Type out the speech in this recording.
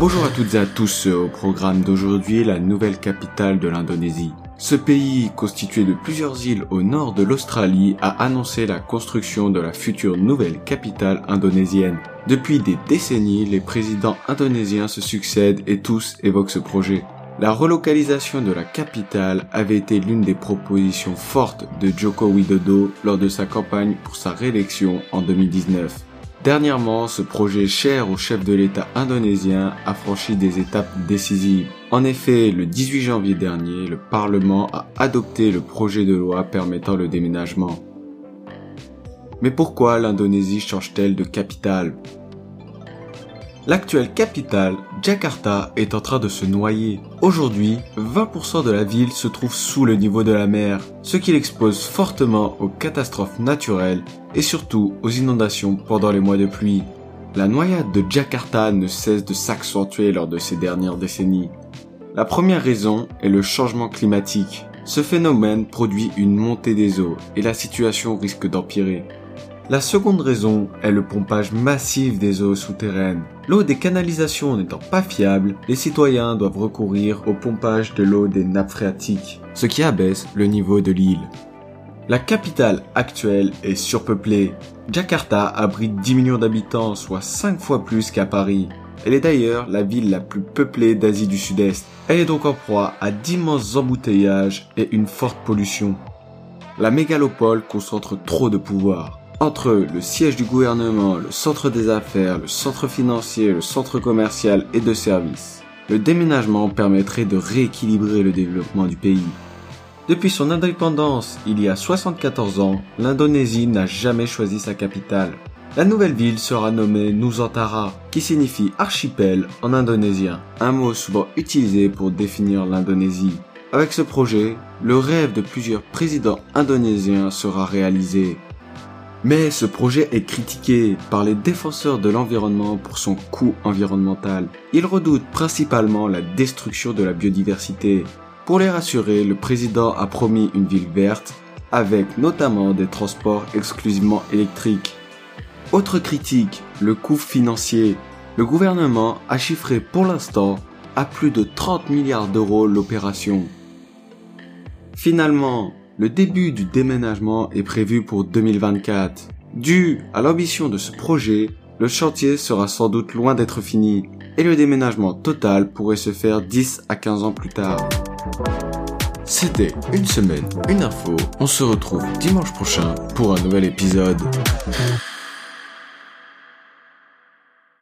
Bonjour à toutes et à tous au programme d'aujourd'hui, la nouvelle capitale de l'Indonésie. Ce pays, constitué de plusieurs îles au nord de l'Australie, a annoncé la construction de la future nouvelle capitale indonésienne. Depuis des décennies, les présidents indonésiens se succèdent et tous évoquent ce projet. La relocalisation de la capitale avait été l'une des propositions fortes de Joko Widodo lors de sa campagne pour sa réélection en 2019. Dernièrement, ce projet cher au chef de l'État indonésien a franchi des étapes décisives. En effet, le 18 janvier dernier, le Parlement a adopté le projet de loi permettant le déménagement. Mais pourquoi l'Indonésie change-t-elle de capitale? L'actuelle capitale, Jakarta, est en train de se noyer. Aujourd'hui, 20% de la ville se trouve sous le niveau de la mer, ce qui l'expose fortement aux catastrophes naturelles et surtout aux inondations pendant les mois de pluie. La noyade de Jakarta ne cesse de s'accentuer lors de ces dernières décennies. La première raison est le changement climatique. Ce phénomène produit une montée des eaux et la situation risque d'empirer. La seconde raison est le pompage massif des eaux souterraines. L'eau des canalisations n'étant pas fiable, les citoyens doivent recourir au pompage de l'eau des nappes phréatiques, ce qui abaisse le niveau de l'île. La capitale actuelle est surpeuplée. Jakarta abrite 10 millions d'habitants, soit 5 fois plus qu'à Paris. Elle est d'ailleurs la ville la plus peuplée d'Asie du Sud-Est. Elle est donc en proie à d'immenses embouteillages et une forte pollution. La mégalopole concentre trop de pouvoir entre le siège du gouvernement, le centre des affaires, le centre financier, le centre commercial et de services. Le déménagement permettrait de rééquilibrer le développement du pays. Depuis son indépendance, il y a 74 ans, l'Indonésie n'a jamais choisi sa capitale. La nouvelle ville sera nommée Nusantara, qui signifie archipel en indonésien, un mot souvent utilisé pour définir l'Indonésie. Avec ce projet, le rêve de plusieurs présidents indonésiens sera réalisé. Mais ce projet est critiqué par les défenseurs de l'environnement pour son coût environnemental. Ils redoutent principalement la destruction de la biodiversité. Pour les rassurer, le président a promis une ville verte avec notamment des transports exclusivement électriques. Autre critique, le coût financier. Le gouvernement a chiffré pour l'instant à plus de 30 milliards d'euros l'opération. Finalement, le début du déménagement est prévu pour 2024. Dû à l'ambition de ce projet, le chantier sera sans doute loin d'être fini et le déménagement total pourrait se faire 10 à 15 ans plus tard. C'était une semaine, une info. On se retrouve dimanche prochain pour un nouvel épisode.